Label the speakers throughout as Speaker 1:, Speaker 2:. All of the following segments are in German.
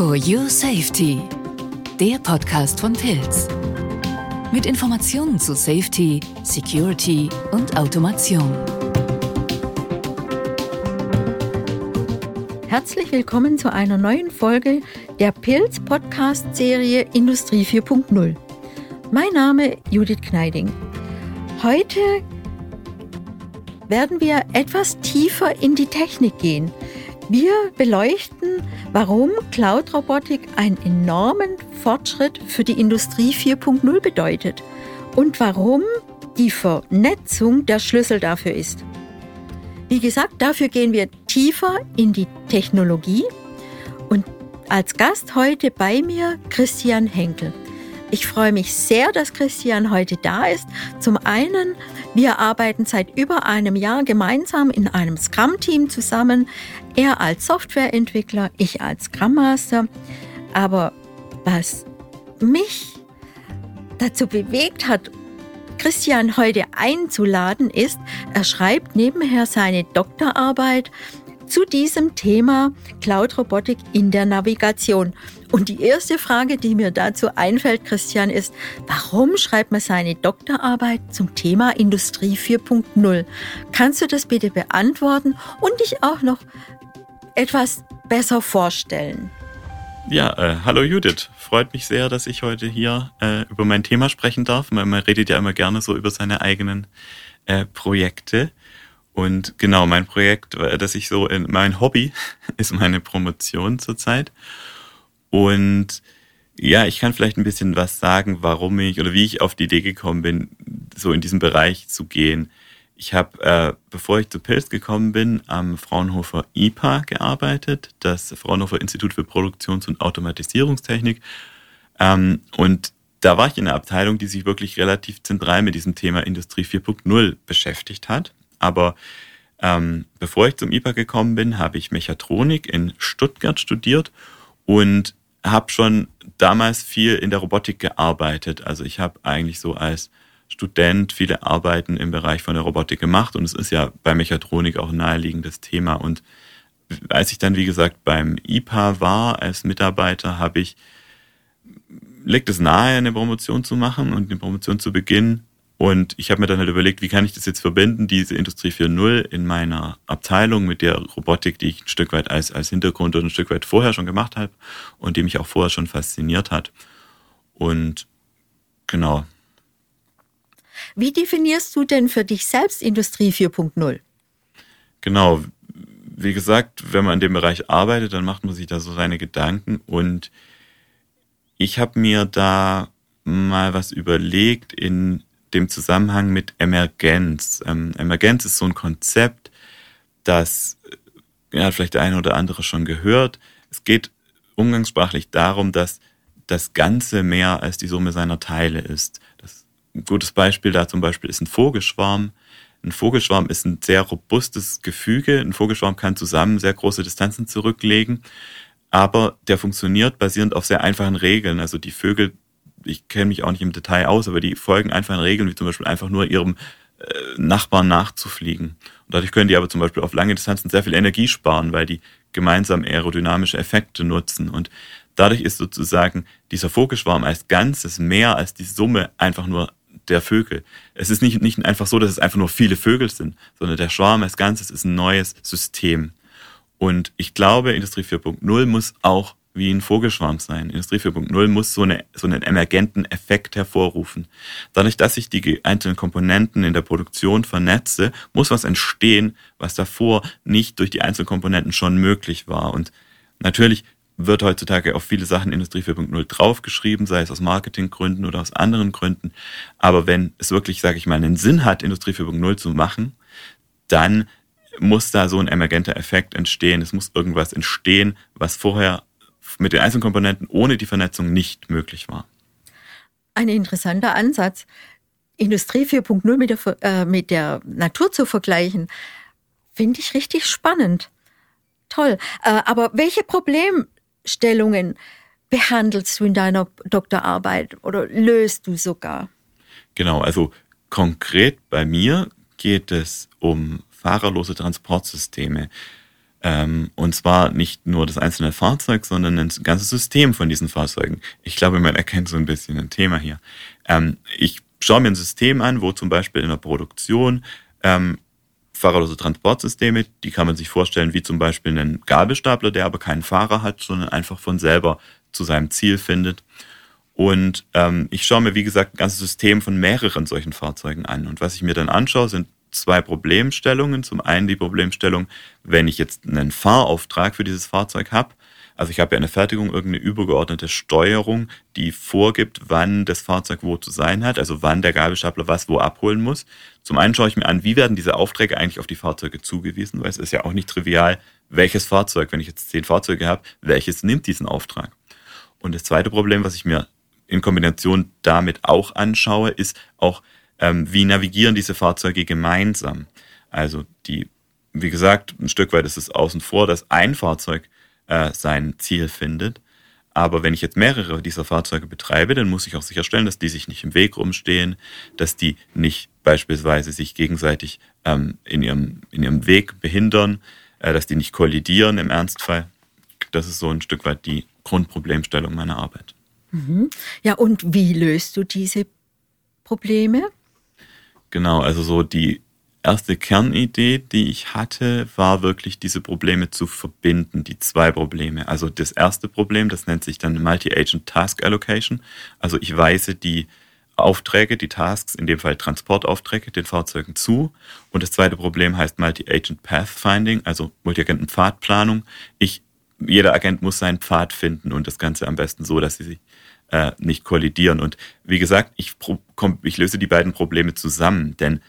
Speaker 1: For Your Safety, der Podcast von Pilz. Mit Informationen zu Safety, Security und Automation.
Speaker 2: Herzlich willkommen zu einer neuen Folge der Pilz Podcast Serie Industrie 4.0. Mein Name Judith Kneiding. Heute werden wir etwas tiefer in die Technik gehen. Wir beleuchten, warum Cloud-Robotik einen enormen Fortschritt für die Industrie 4.0 bedeutet und warum die Vernetzung der Schlüssel dafür ist. Wie gesagt, dafür gehen wir tiefer in die Technologie und als Gast heute bei mir Christian Henkel. Ich freue mich sehr, dass Christian heute da ist. Zum einen, wir arbeiten seit über einem Jahr gemeinsam in einem Scrum-Team zusammen. Er als Softwareentwickler, ich als Scrum Master. Aber was mich dazu bewegt hat, Christian heute einzuladen, ist, er schreibt nebenher seine Doktorarbeit zu diesem Thema Cloud Robotik in der Navigation. Und die erste Frage, die mir dazu einfällt, Christian, ist, warum schreibt man seine Doktorarbeit zum Thema Industrie 4.0? Kannst du das bitte beantworten und dich auch noch etwas besser vorstellen?
Speaker 3: Ja, äh, hallo Judith. Freut mich sehr, dass ich heute hier äh, über mein Thema sprechen darf. Man, man, redet ja immer gerne so über seine eigenen äh, Projekte. Und genau, mein Projekt, äh, das ich so in mein Hobby ist meine Promotion zurzeit. Und ja, ich kann vielleicht ein bisschen was sagen, warum ich oder wie ich auf die Idee gekommen bin, so in diesem Bereich zu gehen. Ich habe, äh, bevor ich zu Pilz gekommen bin, am Fraunhofer IPA gearbeitet, das Fraunhofer Institut für Produktions- und Automatisierungstechnik. Ähm, und da war ich in einer Abteilung, die sich wirklich relativ zentral mit diesem Thema Industrie 4.0 beschäftigt hat. Aber ähm, bevor ich zum IPA gekommen bin, habe ich Mechatronik in Stuttgart studiert und habe schon damals viel in der Robotik gearbeitet. Also ich habe eigentlich so als Student viele Arbeiten im Bereich von der Robotik gemacht und es ist ja bei Mechatronik auch ein naheliegendes Thema. Und als ich dann, wie gesagt, beim IPA war als Mitarbeiter, habe ich, liegt es nahe, eine Promotion zu machen und eine Promotion zu beginnen und ich habe mir dann halt überlegt, wie kann ich das jetzt verbinden, diese Industrie 4.0 in meiner Abteilung mit der Robotik, die ich ein Stück weit als, als Hintergrund und ein Stück weit vorher schon gemacht habe und die mich auch vorher schon fasziniert hat. Und genau.
Speaker 2: Wie definierst du denn für dich selbst Industrie 4.0?
Speaker 3: Genau. Wie gesagt, wenn man in dem Bereich arbeitet, dann macht man sich da so seine Gedanken und ich habe mir da mal was überlegt in dem Zusammenhang mit Emergenz. Ähm, Emergenz ist so ein Konzept, das äh, ja, vielleicht der eine oder andere schon gehört. Es geht umgangssprachlich darum, dass das Ganze mehr als die Summe seiner Teile ist. Das, ein gutes Beispiel da zum Beispiel ist ein Vogelschwarm. Ein Vogelschwarm ist ein sehr robustes Gefüge. Ein Vogelschwarm kann zusammen sehr große Distanzen zurücklegen, aber der funktioniert basierend auf sehr einfachen Regeln. Also die Vögel ich kenne mich auch nicht im Detail aus, aber die folgen einfachen Regeln, wie zum Beispiel einfach nur ihrem äh, Nachbarn nachzufliegen. Und dadurch können die aber zum Beispiel auf lange Distanzen sehr viel Energie sparen, weil die gemeinsam aerodynamische Effekte nutzen. Und dadurch ist sozusagen dieser Vogelschwarm als Ganzes mehr als die Summe einfach nur der Vögel. Es ist nicht, nicht einfach so, dass es einfach nur viele Vögel sind, sondern der Schwarm als Ganzes ist ein neues System. Und ich glaube, Industrie 4.0 muss auch wie ein Vogelschwarm sein. Industrie 4.0 muss so, eine, so einen emergenten Effekt hervorrufen. Dadurch, dass ich die einzelnen Komponenten in der Produktion vernetze, muss was entstehen, was davor nicht durch die einzelnen Komponenten schon möglich war. Und natürlich wird heutzutage auf viele Sachen Industrie 4.0 draufgeschrieben, sei es aus Marketinggründen oder aus anderen Gründen. Aber wenn es wirklich, sage ich mal, einen Sinn hat, Industrie 4.0 zu machen, dann muss da so ein emergenter Effekt entstehen. Es muss irgendwas entstehen, was vorher mit den einzelnen Komponenten ohne die Vernetzung nicht möglich war.
Speaker 2: Ein interessanter Ansatz. Industrie 4.0 mit der, äh, mit der Natur zu vergleichen, finde ich richtig spannend. Toll. Äh, aber welche Problemstellungen behandelst du in deiner Doktorarbeit oder löst du sogar?
Speaker 3: Genau, also konkret bei mir geht es um fahrerlose Transportsysteme. Ähm, und zwar nicht nur das einzelne Fahrzeug, sondern ein ganzes System von diesen Fahrzeugen. Ich glaube, man erkennt so ein bisschen ein Thema hier. Ähm, ich schaue mir ein System an, wo zum Beispiel in der Produktion ähm, fahrerlose Transportsysteme, die kann man sich vorstellen wie zum Beispiel einen Gabelstapler, der aber keinen Fahrer hat, sondern einfach von selber zu seinem Ziel findet. Und ähm, ich schaue mir, wie gesagt, ein ganzes System von mehreren solchen Fahrzeugen an. Und was ich mir dann anschaue, sind zwei Problemstellungen. Zum einen die Problemstellung, wenn ich jetzt einen Fahrauftrag für dieses Fahrzeug habe. Also ich habe ja eine Fertigung, irgendeine übergeordnete Steuerung, die vorgibt, wann das Fahrzeug wo zu sein hat, also wann der Gabelstapler was wo abholen muss. Zum einen schaue ich mir an, wie werden diese Aufträge eigentlich auf die Fahrzeuge zugewiesen, weil es ist ja auch nicht trivial, welches Fahrzeug, wenn ich jetzt zehn Fahrzeuge habe, welches nimmt diesen Auftrag. Und das zweite Problem, was ich mir in Kombination damit auch anschaue, ist auch, ähm, wie navigieren diese Fahrzeuge gemeinsam. Also die, wie gesagt, ein Stück weit ist es außen vor, dass ein Fahrzeug äh, sein Ziel findet. Aber wenn ich jetzt mehrere dieser Fahrzeuge betreibe, dann muss ich auch sicherstellen, dass die sich nicht im Weg rumstehen, dass die nicht beispielsweise sich gegenseitig ähm, in, ihrem, in ihrem Weg behindern, äh, dass die nicht kollidieren im Ernstfall. Das ist so ein Stück weit die Grundproblemstellung meiner Arbeit.
Speaker 2: Mhm. Ja, und wie löst du diese Probleme?
Speaker 3: Genau, also so die erste Kernidee, die ich hatte, war wirklich diese Probleme zu verbinden, die zwei Probleme. Also das erste Problem, das nennt sich dann Multi-Agent Task Allocation. Also ich weise die Aufträge, die Tasks, in dem Fall Transportaufträge, den Fahrzeugen zu. Und das zweite Problem heißt Multi-Agent Pathfinding, also Multi-Agenten Pfadplanung. Ich, jeder Agent muss seinen Pfad finden und das Ganze am besten so, dass sie sich äh, nicht kollidieren. Und wie gesagt, ich, ich löse die beiden Probleme zusammen, denn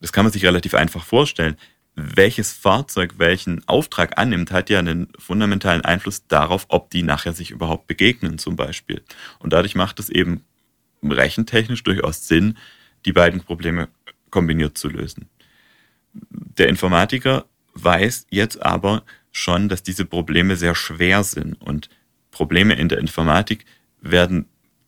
Speaker 3: das kann man sich relativ einfach vorstellen. Welches Fahrzeug welchen Auftrag annimmt, hat ja einen fundamentalen Einfluss darauf, ob die nachher sich überhaupt begegnen zum Beispiel. Und dadurch macht es eben rechentechnisch durchaus Sinn, die beiden Probleme kombiniert zu lösen. Der Informatiker weiß jetzt aber schon, dass diese Probleme sehr schwer sind und Probleme in der Informatik werden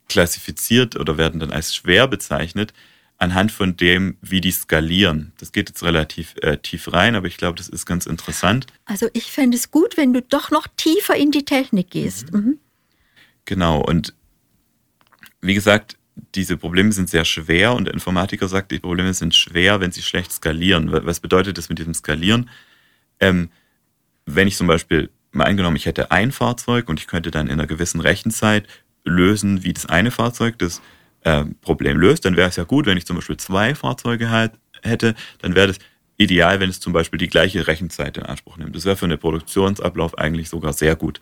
Speaker 3: klassifiziert oder werden dann als schwer bezeichnet anhand von dem, wie die skalieren. Das geht jetzt relativ äh, tief rein, aber ich glaube, das ist ganz interessant.
Speaker 2: Also ich fände es gut, wenn du doch noch tiefer in die Technik gehst. Mhm. Mhm.
Speaker 3: Genau, und wie gesagt, diese Probleme sind sehr schwer und der Informatiker sagt, die Probleme sind schwer, wenn sie schlecht skalieren. Was bedeutet das mit diesem Skalieren? Ähm, wenn ich zum Beispiel mal angenommen, ich hätte ein Fahrzeug und ich könnte dann in einer gewissen Rechenzeit lösen, wie das eine Fahrzeug das äh, Problem löst, dann wäre es ja gut, wenn ich zum Beispiel zwei Fahrzeuge halt hätte, dann wäre das ideal, wenn es zum Beispiel die gleiche Rechenzeit in Anspruch nimmt. Das wäre für einen Produktionsablauf eigentlich sogar sehr gut.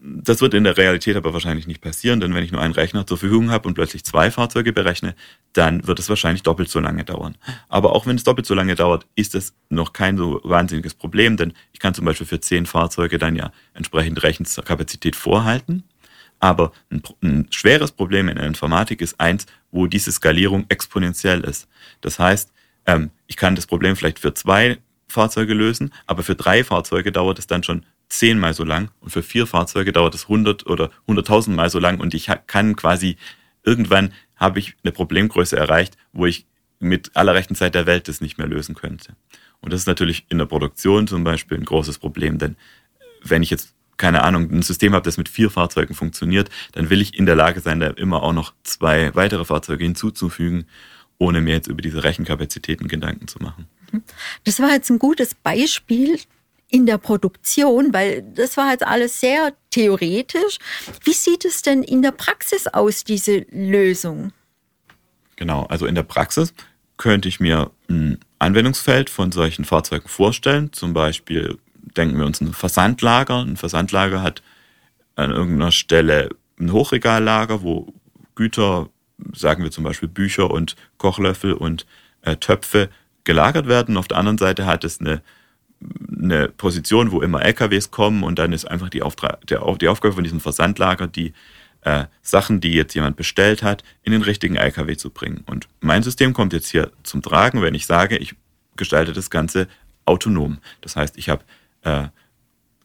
Speaker 3: Das wird in der Realität aber wahrscheinlich nicht passieren, denn wenn ich nur einen Rechner zur Verfügung habe und plötzlich zwei Fahrzeuge berechne, dann wird es wahrscheinlich doppelt so lange dauern. Aber auch wenn es doppelt so lange dauert, ist es noch kein so wahnsinniges Problem, denn ich kann zum Beispiel für zehn Fahrzeuge dann ja entsprechend Rechenkapazität vorhalten aber ein, ein, schweres Problem in der Informatik ist eins, wo diese Skalierung exponentiell ist. Das heißt, ähm, ich kann das Problem vielleicht für zwei Fahrzeuge lösen, aber für drei Fahrzeuge dauert es dann schon zehnmal so lang und für vier Fahrzeuge dauert es hundert oder hunderttausendmal so lang und ich kann quasi irgendwann habe ich eine Problemgröße erreicht, wo ich mit aller rechten Zeit der Welt das nicht mehr lösen könnte. Und das ist natürlich in der Produktion zum Beispiel ein großes Problem, denn wenn ich jetzt keine Ahnung, ein System habe, das mit vier Fahrzeugen funktioniert, dann will ich in der Lage sein, da immer auch noch zwei weitere Fahrzeuge hinzuzufügen, ohne mir jetzt über diese Rechenkapazitäten Gedanken zu machen.
Speaker 2: Das war jetzt ein gutes Beispiel in der Produktion, weil das war jetzt alles sehr theoretisch. Wie sieht es denn in der Praxis aus, diese Lösung?
Speaker 3: Genau, also in der Praxis könnte ich mir ein Anwendungsfeld von solchen Fahrzeugen vorstellen, zum Beispiel denken wir uns ein Versandlager. Ein Versandlager hat an irgendeiner Stelle ein Hochregallager, wo Güter, sagen wir zum Beispiel Bücher und Kochlöffel und äh, Töpfe gelagert werden. Auf der anderen Seite hat es eine, eine Position, wo immer LKWs kommen und dann ist einfach die, Auftrag, der, die Aufgabe von diesem Versandlager, die äh, Sachen, die jetzt jemand bestellt hat, in den richtigen LKW zu bringen. Und mein System kommt jetzt hier zum Tragen, wenn ich sage, ich gestalte das Ganze autonom. Das heißt, ich habe äh,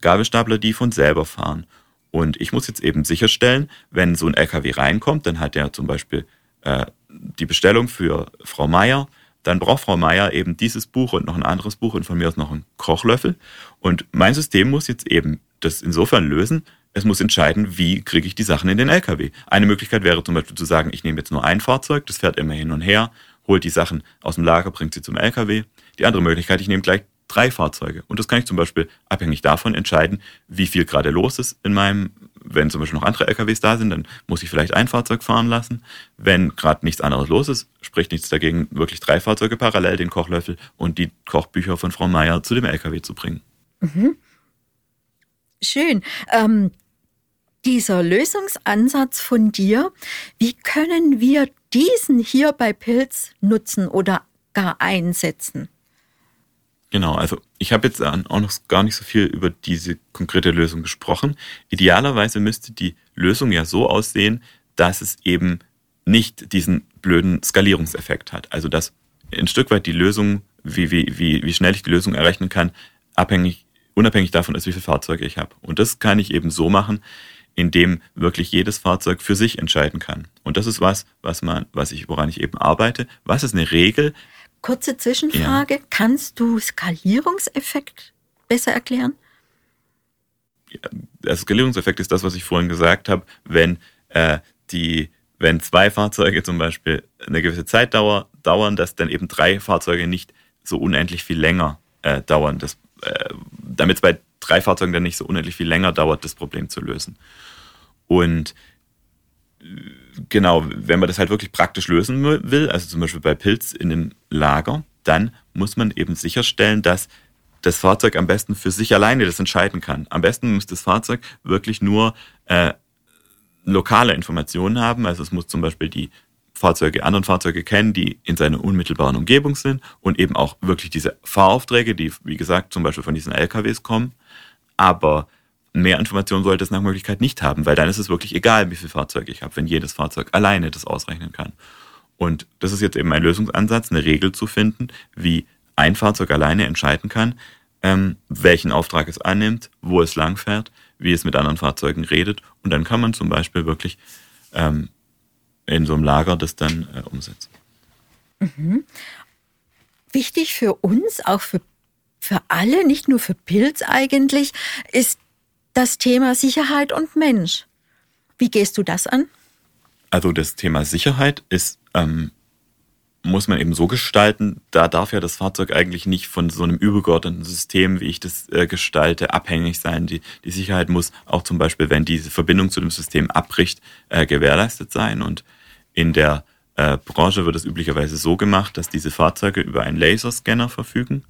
Speaker 3: Gabelstapler, die von selber fahren. Und ich muss jetzt eben sicherstellen, wenn so ein LKW reinkommt, dann hat er zum Beispiel äh, die Bestellung für Frau Meier dann braucht Frau Meier eben dieses Buch und noch ein anderes Buch und von mir aus noch einen Kochlöffel. Und mein System muss jetzt eben das insofern lösen, es muss entscheiden, wie kriege ich die Sachen in den LKW. Eine Möglichkeit wäre zum Beispiel zu sagen, ich nehme jetzt nur ein Fahrzeug, das fährt immer hin und her, holt die Sachen aus dem Lager, bringt sie zum LKW. Die andere Möglichkeit, ich nehme gleich drei Fahrzeuge. Und das kann ich zum Beispiel abhängig davon entscheiden, wie viel gerade los ist in meinem, wenn zum Beispiel noch andere LKWs da sind, dann muss ich vielleicht ein Fahrzeug fahren lassen. Wenn gerade nichts anderes los ist, spricht nichts dagegen, wirklich drei Fahrzeuge parallel, den Kochlöffel und die Kochbücher von Frau Meier zu dem LKW zu bringen. Mhm.
Speaker 2: Schön. Ähm, dieser Lösungsansatz von dir, wie können wir diesen hier bei Pilz nutzen oder gar einsetzen?
Speaker 3: Genau, also ich habe jetzt auch noch gar nicht so viel über diese konkrete Lösung gesprochen. Idealerweise müsste die Lösung ja so aussehen, dass es eben nicht diesen blöden Skalierungseffekt hat. Also dass ein Stück weit die Lösung, wie, wie, wie, wie schnell ich die Lösung errechnen kann, abhängig, unabhängig davon ist, wie viele Fahrzeuge ich habe. Und das kann ich eben so machen, indem wirklich jedes Fahrzeug für sich entscheiden kann. Und das ist was, was man, was ich, woran ich eben arbeite. Was ist eine Regel,
Speaker 2: Kurze Zwischenfrage. Ja. Kannst du Skalierungseffekt besser erklären?
Speaker 3: der Skalierungseffekt ist das, was ich vorhin gesagt habe. Wenn äh, die, wenn zwei Fahrzeuge zum Beispiel eine gewisse Zeitdauer dauern, dass dann eben drei Fahrzeuge nicht so unendlich viel länger äh, dauern. Das, äh, damit es bei drei Fahrzeugen dann nicht so unendlich viel länger dauert, das Problem zu lösen. Und genau, wenn man das halt wirklich praktisch lösen will, also zum Beispiel bei Pilz in einem Lager, dann muss man eben sicherstellen, dass das Fahrzeug am besten für sich alleine das entscheiden kann. Am besten muss das Fahrzeug wirklich nur äh, lokale Informationen haben. Also es muss zum Beispiel die Fahrzeuge, anderen Fahrzeuge kennen, die in seiner unmittelbaren Umgebung sind und eben auch wirklich diese Fahraufträge, die, wie gesagt, zum Beispiel von diesen LKWs kommen. Aber Mehr Informationen sollte es nach Möglichkeit nicht haben, weil dann ist es wirklich egal, wie viel Fahrzeuge ich habe, wenn jedes Fahrzeug alleine das ausrechnen kann. Und das ist jetzt eben ein Lösungsansatz, eine Regel zu finden, wie ein Fahrzeug alleine entscheiden kann, ähm, welchen Auftrag es annimmt, wo es langfährt, wie es mit anderen Fahrzeugen redet. Und dann kann man zum Beispiel wirklich ähm, in so einem Lager das dann äh, umsetzen.
Speaker 2: Mhm. Wichtig für uns, auch für, für alle, nicht nur für Pilz eigentlich, ist das Thema Sicherheit und Mensch. Wie gehst du das an?
Speaker 3: Also das Thema Sicherheit ist, ähm, muss man eben so gestalten, da darf ja das Fahrzeug eigentlich nicht von so einem übergeordneten System, wie ich das äh, gestalte, abhängig sein. Die, die Sicherheit muss auch zum Beispiel, wenn diese Verbindung zu dem System abbricht, äh, gewährleistet sein. Und in der äh, Branche wird es üblicherweise so gemacht, dass diese Fahrzeuge über einen Laserscanner verfügen.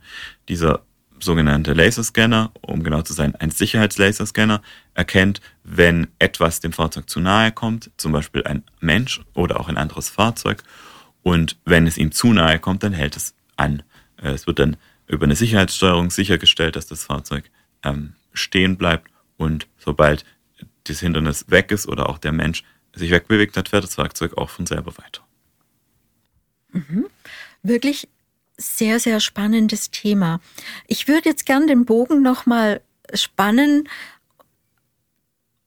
Speaker 3: Dieser sogenannte Laserscanner, um genau zu sein, ein Sicherheitslaserscanner, erkennt, wenn etwas dem Fahrzeug zu nahe kommt, zum Beispiel ein Mensch oder auch ein anderes Fahrzeug. Und wenn es ihm zu nahe kommt, dann hält es an. Äh, es wird dann über eine Sicherheitssteuerung sichergestellt, dass das Fahrzeug ähm, stehen bleibt und sobald das Hindernis weg ist oder auch der Mensch sich wegbewegt hat, fährt das Fahrzeug auch von selber weiter.
Speaker 2: Mhm. Wirklich sehr, sehr spannendes Thema. Ich würde jetzt gern den Bogen nochmal spannen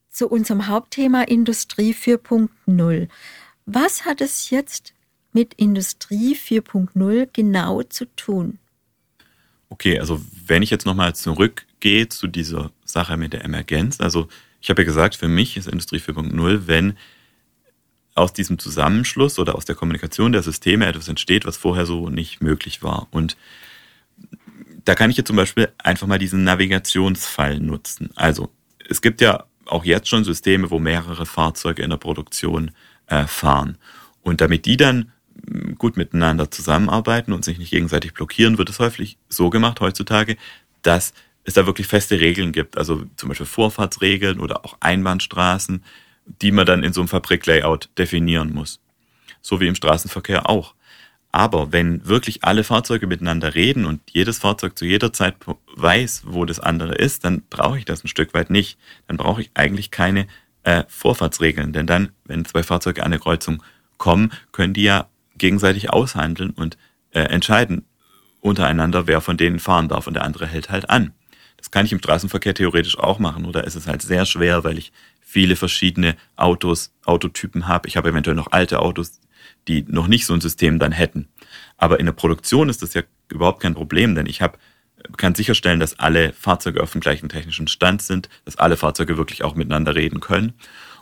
Speaker 2: zu unserem Hauptthema Industrie 4.0. Was hat es jetzt mit Industrie 4.0 genau zu tun?
Speaker 3: Okay, also wenn ich jetzt nochmal zurückgehe zu dieser Sache mit der Emergenz, also ich habe ja gesagt, für mich ist Industrie 4.0, wenn aus diesem Zusammenschluss oder aus der Kommunikation der Systeme etwas entsteht, was vorher so nicht möglich war. Und da kann ich jetzt zum Beispiel einfach mal diesen Navigationsfall nutzen. Also es gibt ja auch jetzt schon Systeme, wo mehrere Fahrzeuge in der Produktion äh, fahren. Und damit die dann hm, gut miteinander zusammenarbeiten und sich nicht gegenseitig blockieren, wird es häufig so gemacht heutzutage, dass es da wirklich feste Regeln gibt. Also zum Beispiel Vorfahrtsregeln oder auch Einbahnstraßen, die man dann in so einem Fabriklayout definieren muss. So wie im Straßenverkehr auch. Aber wenn wirklich alle Fahrzeuge miteinander reden und jedes Fahrzeug zu jeder Zeit weiß, wo das andere ist, dann brauche ich das ein Stück weit nicht. Dann brauche ich eigentlich keine äh, Vorfahrtsregeln. Denn dann, wenn zwei Fahrzeuge an eine Kreuzung kommen, können die ja gegenseitig aushandeln und äh, entscheiden untereinander, wer von denen fahren darf und der andere hält halt an. Das kann ich im Straßenverkehr theoretisch auch machen. Oder ist es halt sehr schwer, weil ich viele verschiedene Autos, Autotypen habe. Ich habe eventuell noch alte Autos, die noch nicht so ein System dann hätten. Aber in der Produktion ist das ja überhaupt kein Problem, denn ich habe kann sicherstellen, dass alle Fahrzeuge auf dem gleichen technischen Stand sind, dass alle Fahrzeuge wirklich auch miteinander reden können.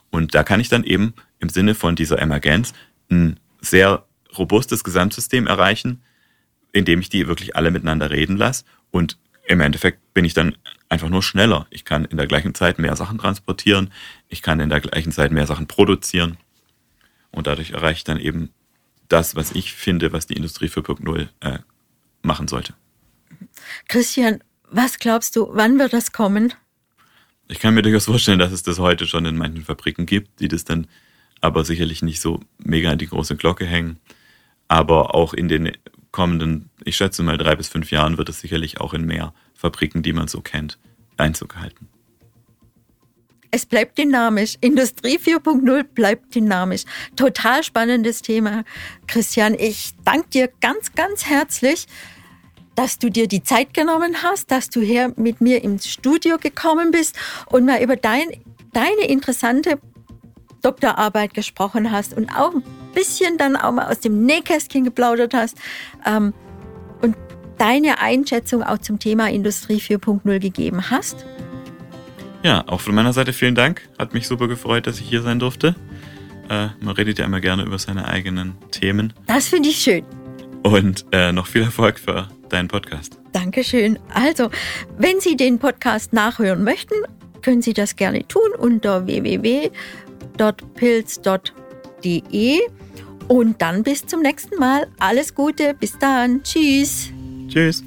Speaker 3: Und da kann ich dann eben im Sinne von dieser Emergenz ein sehr robustes Gesamtsystem erreichen, indem ich die wirklich alle miteinander reden lasse. Und im Endeffekt bin ich dann einfach nur schneller. Ich kann in der gleichen Zeit mehr Sachen transportieren, ich kann in der gleichen Zeit mehr Sachen produzieren. Und dadurch erreiche ich dann eben das, was ich finde, was die Industrie 4.0 äh, machen sollte.
Speaker 2: Christian, was glaubst du, wann wird das kommen?
Speaker 3: Ich kann mir durchaus vorstellen, dass es das heute schon in manchen Fabriken gibt, die das dann aber sicherlich nicht so mega an die große Glocke hängen. Aber auch in den kommenden, ich schätze mal drei bis fünf Jahren, wird es sicherlich auch in mehr Fabriken, die man so kennt, Einzug halten.
Speaker 2: Es bleibt dynamisch. Industrie 4.0 bleibt dynamisch. Total spannendes Thema. Christian, ich danke dir ganz, ganz herzlich dass du dir die Zeit genommen hast, dass du hier mit mir ins Studio gekommen bist und mal über dein, deine interessante Doktorarbeit gesprochen hast und auch ein bisschen dann auch mal aus dem Nähkästchen geplaudert hast ähm, und deine Einschätzung auch zum Thema Industrie 4.0 gegeben hast.
Speaker 3: Ja, auch von meiner Seite vielen Dank. Hat mich super gefreut, dass ich hier sein durfte. Äh, man redet ja immer gerne über seine eigenen Themen.
Speaker 2: Das finde ich schön.
Speaker 3: Und äh, noch viel Erfolg für deinen Podcast.
Speaker 2: Dankeschön. Also, wenn Sie den Podcast nachhören möchten, können Sie das gerne tun unter www.pilz.de. Und dann bis zum nächsten Mal. Alles Gute, bis dann. Tschüss.
Speaker 3: Tschüss.